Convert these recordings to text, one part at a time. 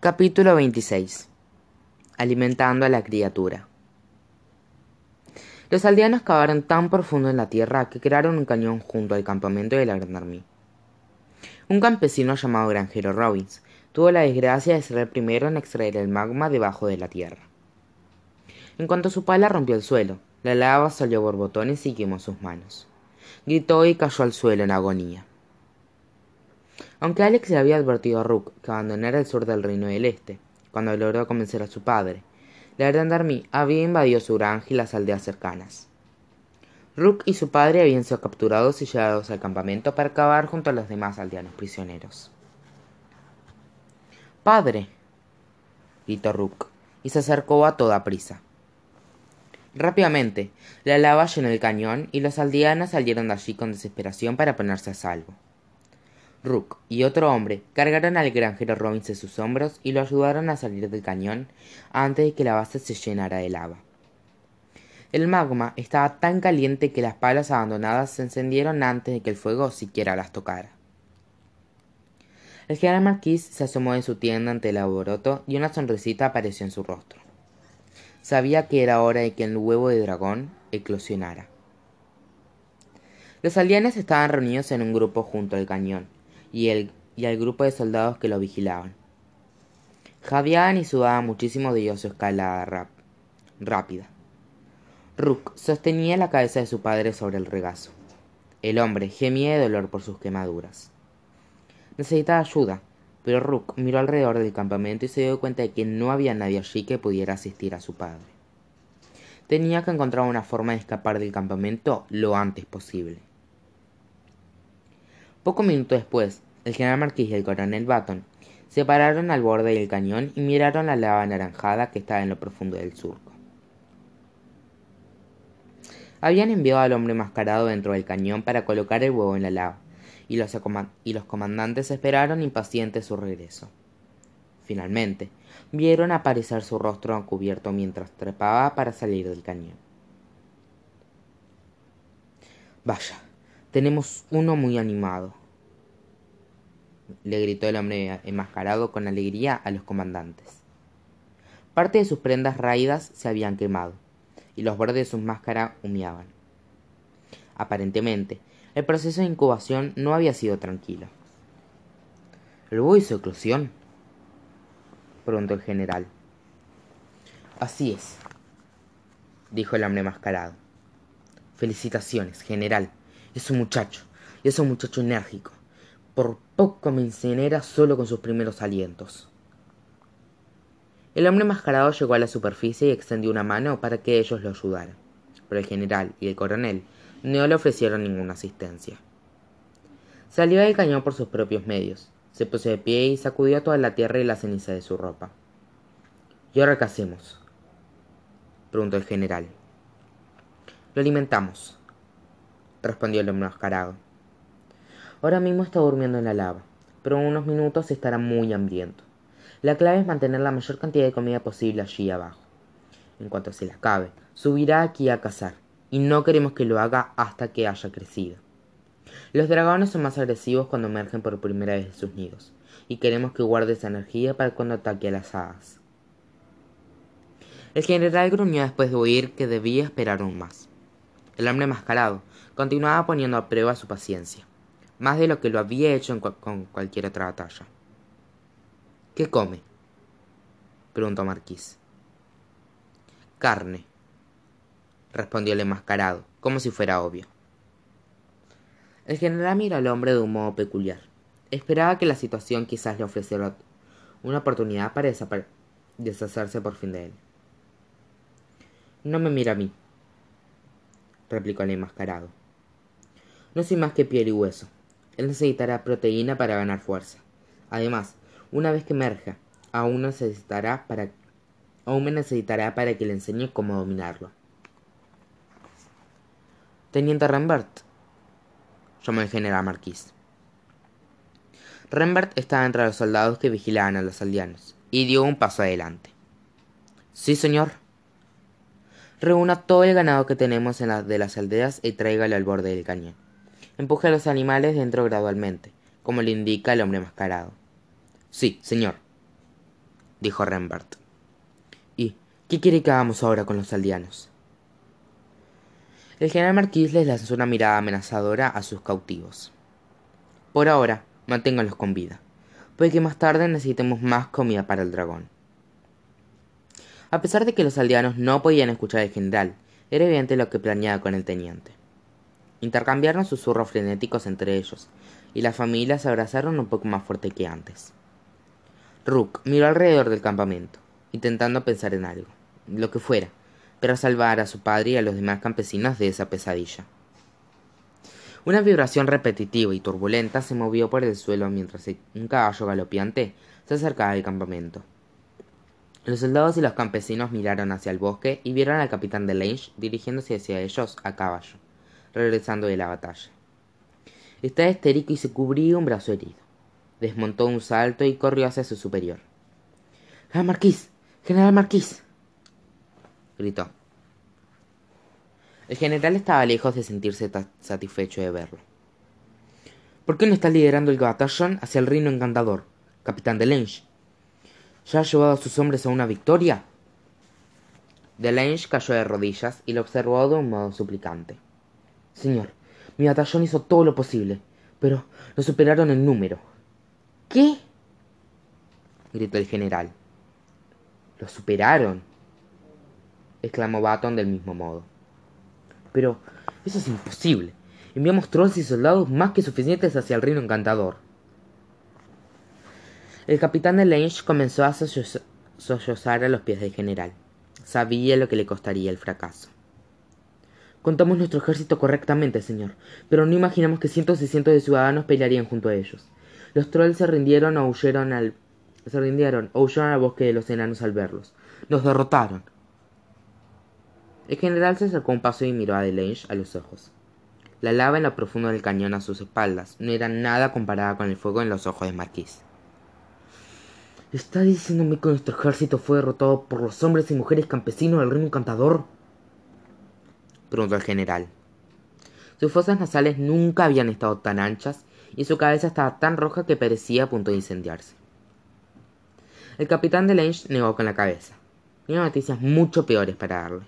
Capítulo 26 Alimentando a la criatura Los aldeanos cavaron tan profundo en la tierra que crearon un cañón junto al campamento de la Gran Un campesino llamado Granjero Robbins tuvo la desgracia de ser el primero en extraer el magma debajo de la tierra. En cuanto su pala rompió el suelo, la lava salió borbotones y quemó sus manos. Gritó y cayó al suelo en agonía. Aunque Alex le había advertido a Rook que abandonara el sur del Reino del Este, cuando logró convencer a su padre, la Gran había invadido su granja y las aldeas cercanas. Rook y su padre habían sido capturados y llevados al campamento para acabar junto a los demás aldeanos prisioneros. Padre, gritó Rook, y se acercó a toda prisa. Rápidamente, la lava llenó el cañón y los aldeanos salieron de allí con desesperación para ponerse a salvo. Rook y otro hombre cargaron al granjero Robbins en sus hombros y lo ayudaron a salir del cañón antes de que la base se llenara de lava. El magma estaba tan caliente que las palas abandonadas se encendieron antes de que el fuego siquiera las tocara. El general Marquis se asomó en su tienda ante el alboroto y una sonrisita apareció en su rostro. Sabía que era hora de que el huevo de dragón eclosionara. Los aldeanos estaban reunidos en un grupo junto al cañón, y, el, y al grupo de soldados que lo vigilaban. Jadeaban y sudaban muchísimo debido a su escalada rápida. Rook sostenía la cabeza de su padre sobre el regazo. El hombre gemía de dolor por sus quemaduras. Necesitaba ayuda, pero Rook miró alrededor del campamento y se dio cuenta de que no había nadie allí que pudiera asistir a su padre. Tenía que encontrar una forma de escapar del campamento lo antes posible. Poco minuto después, el general Marquis y el coronel Baton se pararon al borde del cañón y miraron la lava anaranjada que estaba en lo profundo del surco. Habían enviado al hombre mascarado dentro del cañón para colocar el huevo en la lava, y los, y los comandantes esperaron impacientes su regreso. Finalmente, vieron aparecer su rostro cubierto mientras trepaba para salir del cañón. Vaya, tenemos uno muy animado, le gritó el hombre enmascarado con alegría a los comandantes. Parte de sus prendas raídas se habían quemado, y los bordes de sus máscaras humeaban. Aparentemente, el proceso de incubación no había sido tranquilo. ¿Luego hizo eclosión? preguntó el general. Así es, dijo el hombre enmascarado. Felicitaciones, general. Es un muchacho, y es un muchacho enérgico. Por poco me incinera solo con sus primeros alientos. El hombre enmascarado llegó a la superficie y extendió una mano para que ellos lo ayudaran, pero el general y el coronel no le ofrecieron ninguna asistencia. Salió del cañón por sus propios medios, se puso de pie y sacudió toda la tierra y la ceniza de su ropa. ¿Y ahora qué hacemos? preguntó el general. Lo alimentamos, respondió el hombre mascarado. Ahora mismo está durmiendo en la lava, pero en unos minutos estará muy hambriento. La clave es mantener la mayor cantidad de comida posible allí abajo. En cuanto se la acabe, subirá aquí a cazar, y no queremos que lo haga hasta que haya crecido. Los dragones son más agresivos cuando emergen por primera vez de sus nidos, y queremos que guarde esa energía para cuando ataque a las hadas. El general gruñó después de oír que debía esperar aún más. El hombre mascarado continuaba poniendo a prueba su paciencia, más de lo que lo había hecho con cualquier otra batalla. ¿Qué come? preguntó Marquís. Carne, respondió el enmascarado, como si fuera obvio. El general miró al hombre de un modo peculiar. Esperaba que la situación quizás le ofreciera una oportunidad para deshacerse por fin de él. No me mira a mí, replicó el enmascarado. No soy más que piel y hueso. Él necesitará proteína para ganar fuerza. Además, una vez que emerja, aún necesitará para aún me necesitará para que le enseñe cómo dominarlo. Teniente Rembert, llamó el general Marquis. Rembert estaba entre los soldados que vigilaban a los aldeanos y dio un paso adelante. Sí, señor. Reúna todo el ganado que tenemos en de las aldeas y tráigalo al borde del cañón. Empuje a los animales dentro gradualmente, como le indica el hombre mascarado. Sí, señor. dijo Rembert. ¿Y qué quiere que hagamos ahora con los aldeanos? El general Marquis les lanzó una mirada amenazadora a sus cautivos. Por ahora, manténganlos con vida. Puede que más tarde necesitemos más comida para el dragón. A pesar de que los aldeanos no podían escuchar al general, era evidente lo que planeaba con el teniente. Intercambiaron susurros frenéticos entre ellos, y las familias se abrazaron un poco más fuerte que antes. Rook miró alrededor del campamento, intentando pensar en algo, lo que fuera, para salvar a su padre y a los demás campesinos de esa pesadilla. Una vibración repetitiva y turbulenta se movió por el suelo mientras un caballo galopiante se acercaba al campamento. Los soldados y los campesinos miraron hacia el bosque y vieron al capitán de Lange dirigiéndose hacia ellos a caballo, regresando de la batalla. Estaba histérico y se cubría un brazo herido. Desmontó un salto y corrió hacia su superior. ¡General Marquís! ¡General Marquís! gritó. El general estaba lejos de sentirse satisfecho de verlo. ¿Por qué no está liderando el batallón hacia el reino encantador, capitán de Lange? ¿Ya ha llevado a sus hombres a una victoria? Delange cayó de rodillas y lo observó de un modo suplicante. Señor, mi batallón hizo todo lo posible, pero lo superaron en número. ¿Qué? gritó el general. ¿Lo superaron? exclamó Baton del mismo modo. Pero eso es imposible. Enviamos trolls y soldados más que suficientes hacia el reino encantador. El capitán de Lange comenzó a sollozar a los pies del general. Sabía lo que le costaría el fracaso. Contamos nuestro ejército correctamente, señor, pero no imaginamos que cientos y cientos de ciudadanos pelearían junto a ellos. Los trolls se rindieron o huyeron al se rindieron o huyeron al bosque de los enanos al verlos. Nos derrotaron. El general se acercó un paso y miró a Delange a los ojos. La lava en lo profundo del cañón a sus espaldas no era nada comparada con el fuego en los ojos de Marquis. ¿Está diciéndome que nuestro ejército fue derrotado por los hombres y mujeres campesinos del reino encantador? Preguntó el general. Sus fosas nasales nunca habían estado tan anchas y su cabeza estaba tan roja que parecía a punto de incendiarse. El capitán de Lange negó con la cabeza. Tenía noticias mucho peores para darle.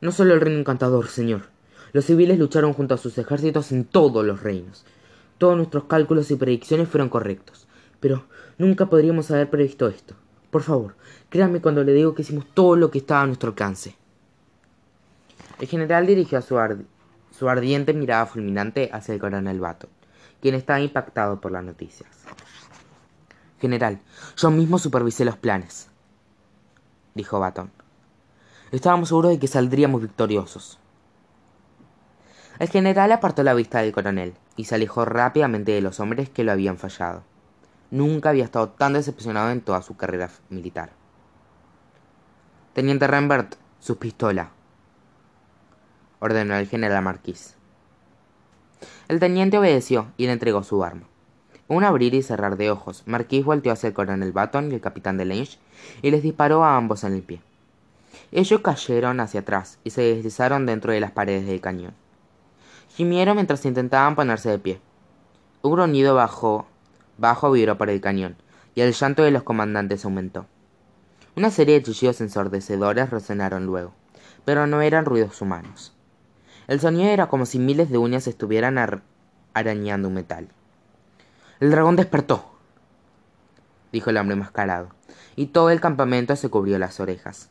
No solo el reino encantador, señor. Los civiles lucharon junto a sus ejércitos en todos los reinos. Todos nuestros cálculos y predicciones fueron correctos. Pero nunca podríamos haber previsto esto. Por favor, créame cuando le digo que hicimos todo lo que estaba a nuestro alcance. El general dirigió su, su ardiente mirada fulminante hacia el coronel Baton, quien estaba impactado por las noticias. General, yo mismo supervisé los planes, dijo Baton. Estábamos seguros de que saldríamos victoriosos. El general apartó la vista del coronel y se alejó rápidamente de los hombres que lo habían fallado. Nunca había estado tan decepcionado en toda su carrera militar. Teniente Rembert, su pistola, ordenó el general Marquis. El teniente obedeció y le entregó su arma. Un abrir y cerrar de ojos, Marquis volteó hacia el coronel Baton y el capitán de Lange y les disparó a ambos en el pie. Ellos cayeron hacia atrás y se deslizaron dentro de las paredes del cañón. Gimieron mientras intentaban ponerse de pie. Un gronido bajo, bajo vibró por el cañón, y el llanto de los comandantes aumentó. Una serie de chillidos ensordecedores resonaron luego, pero no eran ruidos humanos. El sonido era como si miles de uñas estuvieran arañando un metal. El dragón despertó, dijo el hombre mascarado, y todo el campamento se cubrió las orejas.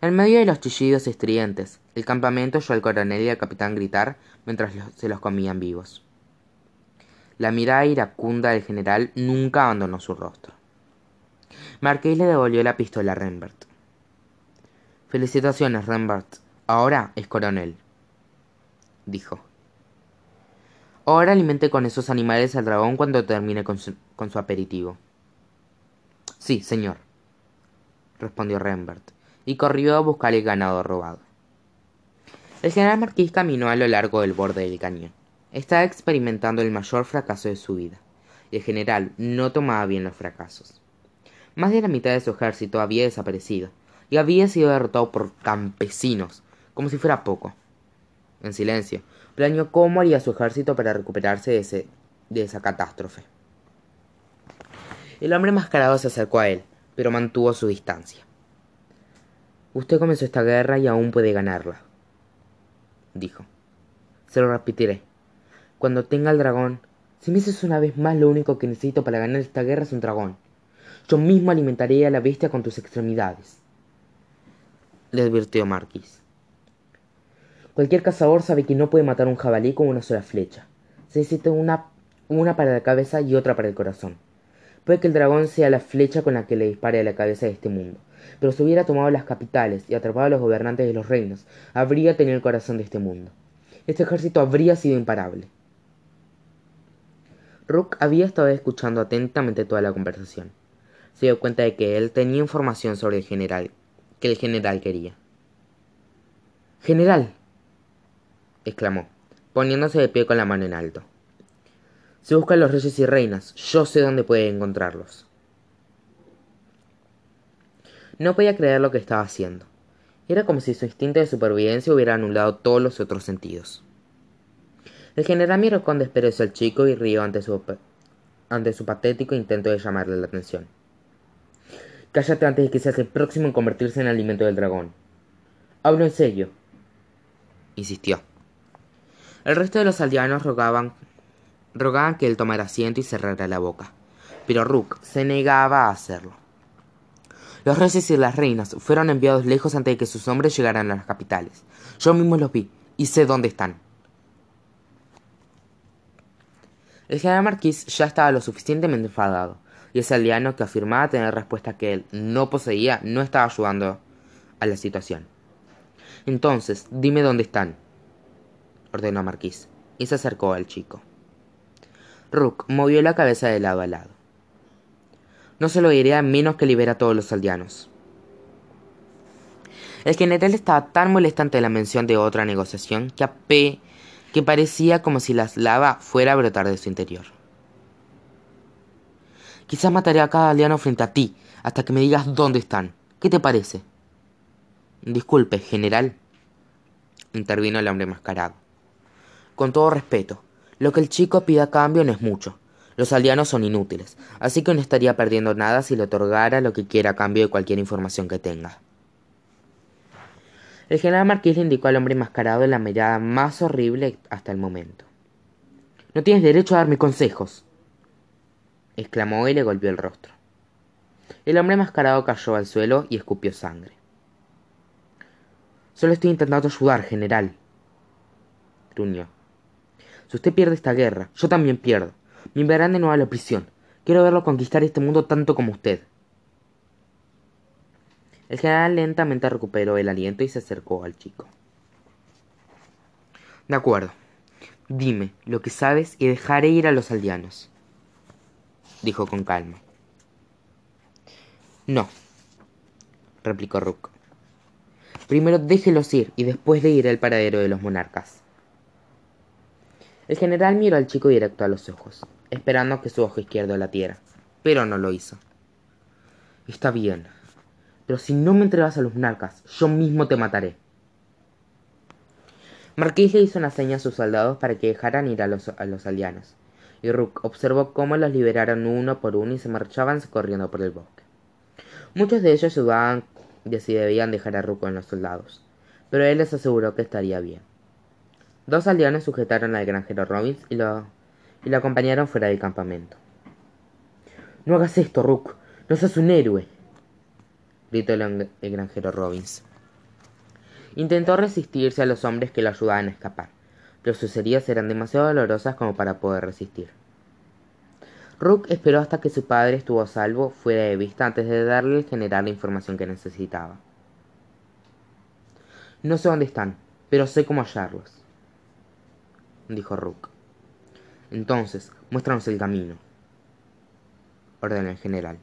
En medio de los chillidos estridentes, el campamento oyó al coronel y al capitán gritar mientras se los comían vivos. La mirada iracunda del general nunca abandonó su rostro. Marqués le devolvió la pistola a Rembert. Felicitaciones, Rembert, Ahora es coronel, dijo. Ahora alimente con esos animales al dragón cuando termine con su, aperitivo. Sí, señor, respondió Rembert, y corrió a buscar el ganado robado. El general Marquis caminó a lo largo del borde del cañón. Estaba experimentando el mayor fracaso de su vida, y el general no tomaba bien los fracasos. Más de la mitad de su ejército había desaparecido, y había sido derrotado por campesinos como si fuera poco. En silencio, planeó cómo haría su ejército para recuperarse de, esa catástrofe. El hombre mascarado se acercó a él, pero mantuvo su distancia. Usted comenzó esta guerra y aún puede ganarla, dijo. Se lo repetiré. Cuando tenga el dragón, si me dices una vez más lo único que necesito para ganar esta guerra es un dragón. Yo mismo alimentaré a la bestia con tus extremidades. Le advirtió Marquis. Cualquier cazador sabe que no puede matar un jabalí con una sola flecha. Se necesita una, una para la cabeza y otra para el corazón. Puede que el dragón sea la flecha con la que le dispare a la cabeza de este mundo, pero si hubiera tomado las capitales y atrapado a los gobernantes de los reinos, habría tenido el corazón de este mundo. Este ejército habría sido imparable. Rook había estado escuchando atentamente toda la conversación. Se dio cuenta de que él tenía información sobre el general, que el general quería. General, exclamó, poniéndose de pie con la mano en alto. Se buscan los reyes y reinas, yo sé dónde puede encontrarlos. No podía creer lo que estaba haciendo. Era como si su instinto de supervivencia hubiera anulado todos los otros sentidos. El general miró con desprecio al chico y rió ante su, ante su patético intento de llamarle la atención. Cállate antes de que seas el próximo en convertirse en alimento del dragón. Hablo en serio, insistió. El resto de los aldeanos rogaban, rogaban que él tomara asiento y cerrara la boca, pero Rook se negaba a hacerlo. Los reyes y las reinas fueron enviados lejos antes de que sus hombres llegaran a las capitales. Yo mismo los vi y sé dónde están. El general Marquis ya estaba lo suficientemente enfadado, y ese aldeano que afirmaba tener respuesta que él no poseía no estaba ayudando a la situación. Entonces, dime dónde están, ordenó Marquis, y se acercó al chico. Rook movió la cabeza de lado a lado. No se lo diré a menos que libera a todos los aldeanos. El general estaba tan molesto ante la mención de otra negociación que, P que parecía como si la lava fuera a brotar de su interior. Quizás mataré a cada aldeano frente a ti, hasta que me digas dónde están. ¿Qué te parece? Disculpe, general, intervino el hombre mascarado. Con todo respeto, lo que el chico pida a cambio no es mucho. Los aldeanos son inútiles, así que no estaría perdiendo nada si le otorgara lo que quiera a cambio de cualquier información que tenga. El general Marqués le indicó al hombre enmascarado la mirada más horrible hasta el momento. No tienes derecho a darme consejos, exclamó y le golpeó el rostro. El hombre enmascarado cayó al suelo y escupió sangre. Solo estoy intentando ayudar, general, gruñó. Si usted pierde esta guerra, yo también pierdo. Me enviarán de nuevo a la prisión. Quiero verlo conquistar este mundo tanto como usted. El general lentamente recuperó el aliento y se acercó al chico. De acuerdo. Dime lo que sabes y dejaré ir a los aldeanos, dijo con calma. No, replicó Rook. Primero déjelos ir y después de ir al paradero de los monarcas. El general miró al chico directo a los ojos, esperando que su ojo izquierdo latiera, pero no lo hizo. Está bien, pero si no me entregas a los monarcas, yo mismo te mataré. Marqués le hizo una seña a sus soldados para que dejaran ir a los, aldeanos, y Rook observó cómo los liberaron uno por uno y se marchaban corriendo por el bosque. Muchos de ellos dudaban de si debían dejar a Rook con los soldados, pero él les aseguró que estaría bien. Dos aldeanos sujetaron al granjero Robbins y lo, y lo acompañaron fuera del campamento. No hagas esto, Rook. No seas un héroe gritó el, granjero Robbins. Intentó resistirse a los hombres que lo ayudaban a escapar, pero sus heridas eran demasiado dolorosas como para poder resistir. Rook esperó hasta que su padre estuvo a salvo fuera de vista antes de darle al general la información que necesitaba. No sé dónde están, pero sé cómo hallarlos, dijo Rook. Entonces, muéstranos el camino, ordenó el general.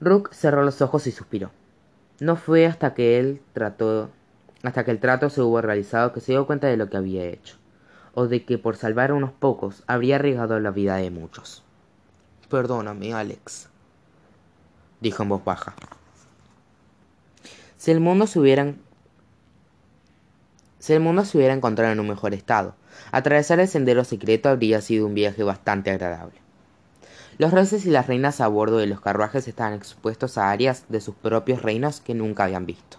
Rook cerró los ojos y suspiró. No fue hasta que él trató hasta que el trato se hubo realizado que se dio cuenta de lo que había hecho, o de que por salvar a unos pocos habría arriesgado la vida de muchos. Perdóname, Alex, dijo en voz baja. Si el mundo se hubiera si el mundo se hubiera encontrado en un mejor estado, atravesar el sendero secreto habría sido un viaje bastante agradable. Los reyes y las reinas a bordo de los carruajes estaban expuestos a áreas de sus propios reinos que nunca habían visto.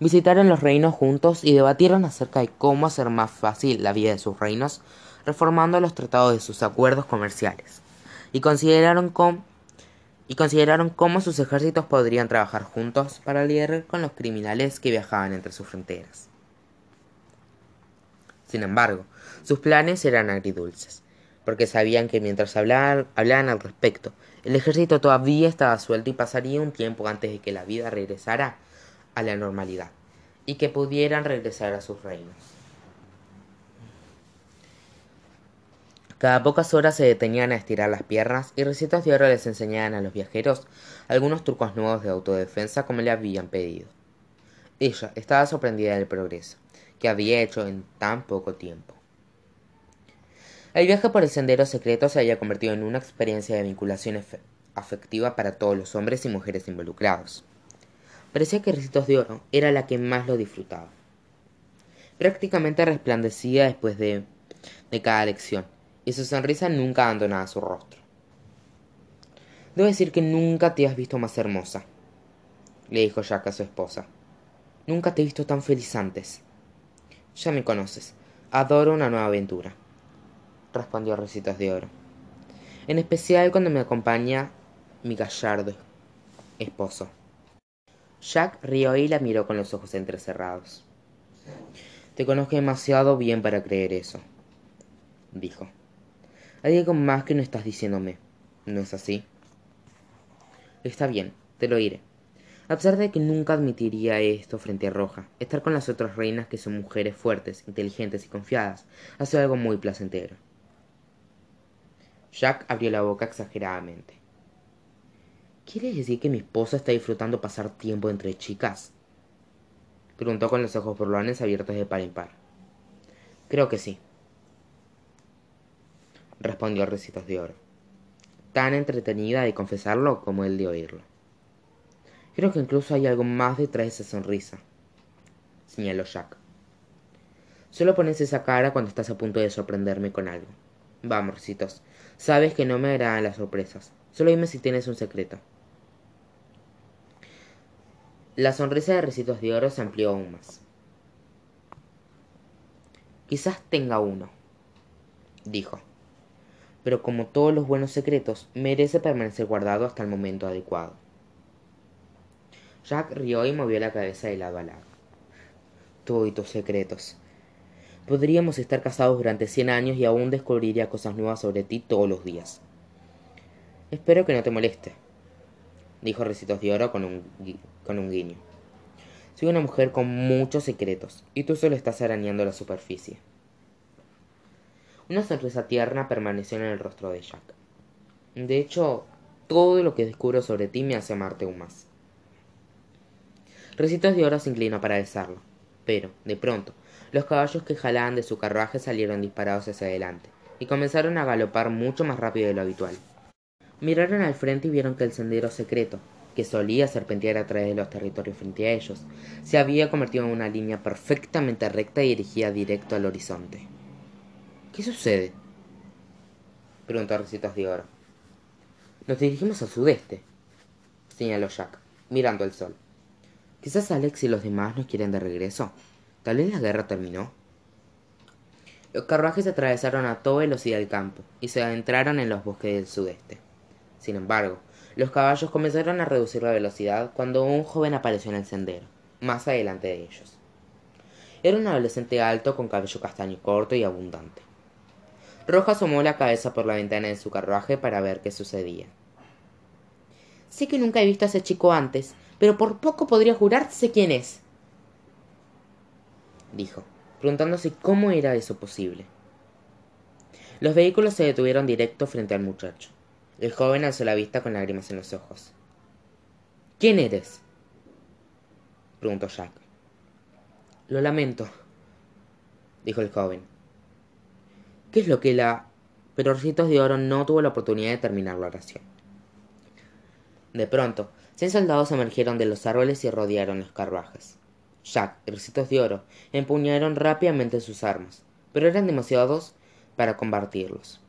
Visitaron los reinos juntos y debatieron acerca de cómo hacer más fácil la vida de sus reinos, reformando los tratados de sus acuerdos comerciales, y consideraron cómo, y consideraron cómo sus ejércitos podrían trabajar juntos para lidiar con los criminales que viajaban entre sus fronteras. Sin embargo, sus planes eran agridulces, porque sabían que mientras hablaban, al respecto, el ejército todavía estaba suelto y pasaría un tiempo antes de que la vida regresara a la normalidad y que pudieran regresar a sus reinos. Cada pocas horas se detenían a estirar las piernas y recetas de oro les enseñaban a los viajeros algunos trucos nuevos de autodefensa como le habían pedido. Ella estaba sorprendida del progreso que había hecho en tan poco tiempo. El viaje por el sendero secreto se había convertido en una experiencia de vinculación afectiva para todos los hombres y mujeres involucrados. Parecía que Recitos de Oro era la que más lo disfrutaba. Prácticamente resplandecía después de, de cada lección, y su sonrisa nunca abandonaba su rostro. Debo decir que nunca te has visto más hermosa, le dijo Jack a su esposa. Nunca te he visto tan feliz antes. Ya me conoces. Adoro una nueva aventura, respondió Recitos de Oro. En especial cuando me acompaña mi gallardo esposo. Jack rió y la miró con los ojos entrecerrados. Te conozco demasiado bien para creer eso, dijo. Hay algo más que no estás diciéndome, ¿no es así? Está bien, te lo diré. A pesar de que nunca admitiría esto frente a Roja, estar con las otras reinas que son mujeres fuertes, inteligentes y confiadas ha sido algo muy placentero. Jack abrió la boca exageradamente. ¿Quieres decir que mi esposa está disfrutando pasar tiempo entre chicas? Preguntó con los ojos burlones abiertos de par en par. Creo que sí. Respondió Recitos de Oro, tan entretenida de confesarlo como el de oírlo. Creo que incluso hay algo más detrás de esa sonrisa, señaló Jack. Solo pones esa cara cuando estás a punto de sorprenderme con algo. Vamos, Recitos, sabes que no me agradan las sorpresas. Solo dime si tienes un secreto. La sonrisa de Recitos de Oro se amplió aún más. Quizás tenga uno, dijo, pero como todos los buenos secretos, merece permanecer guardado hasta el momento adecuado. Jack rió y movió la cabeza de lado a lado. Todos tus secretos. Podríamos estar casados durante cien años y aún descubriría cosas nuevas sobre ti todos los días. Espero que no te moleste, dijo Recitos de Oro con un, con un guiño. Soy una mujer con muchos secretos, y tú solo estás arañando la superficie. Una sonrisa tierna permaneció en el rostro de Jack. De hecho, todo lo que descubro sobre ti me hace amarte aún más. Recitos de Oro se inclinó para besarlo, pero, de pronto, los caballos que jalaban de su carruaje salieron disparados hacia adelante, y comenzaron a galopar mucho más rápido de lo habitual. Miraron al frente y vieron que el sendero secreto, que solía serpentear a través de los territorios frente a ellos, se había convertido en una línea perfectamente recta y dirigida directo al horizonte. ¿Qué sucede? preguntó Recitos de Oro. Nos dirigimos al sudeste, señaló Jack, mirando el sol. Quizás Alex y los demás nos quieren de regreso. Tal vez la guerra terminó. Los carruajes atravesaron a toda velocidad el campo y se adentraron en los bosques del sudeste. Sin embargo, los caballos comenzaron a reducir la velocidad cuando un joven apareció en el sendero, más adelante de ellos. Era un adolescente alto con cabello castaño corto y abundante. Roja asomó la cabeza por la ventana de su carruaje para ver qué sucedía. Sé que nunca he visto a ese chico antes, pero por poco podría jurarse quién es, dijo, preguntándose cómo era eso posible. Los vehículos se detuvieron directo frente al muchacho. El joven alzó la vista con lágrimas en los ojos. ¿Quién eres? preguntó Jack. Lo lamento, dijo el joven. ¿Qué es lo que la... Pero Ricitos de Oro no tuvo la oportunidad de terminar la oración. De pronto, cien soldados emergieron de los árboles y rodearon los carruajes. Jack y Ricitos de Oro empuñaron rápidamente sus armas, pero eran demasiados para combatirlos.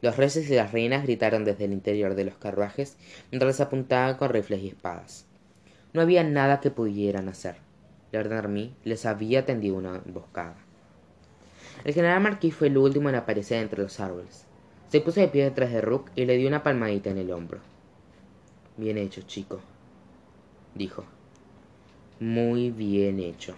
los reyes y las reinas gritaron desde el interior de los carruajes mientras apuntaban con rifles y espadas no había nada que pudieran hacer lord ermy les había tendido una emboscada el general marquis fue el último en aparecer entre los árboles. Se puso de pié detrás de rook y le dio una palmadita en el hombro. Bien hecho chico dijo. Muy bien hecho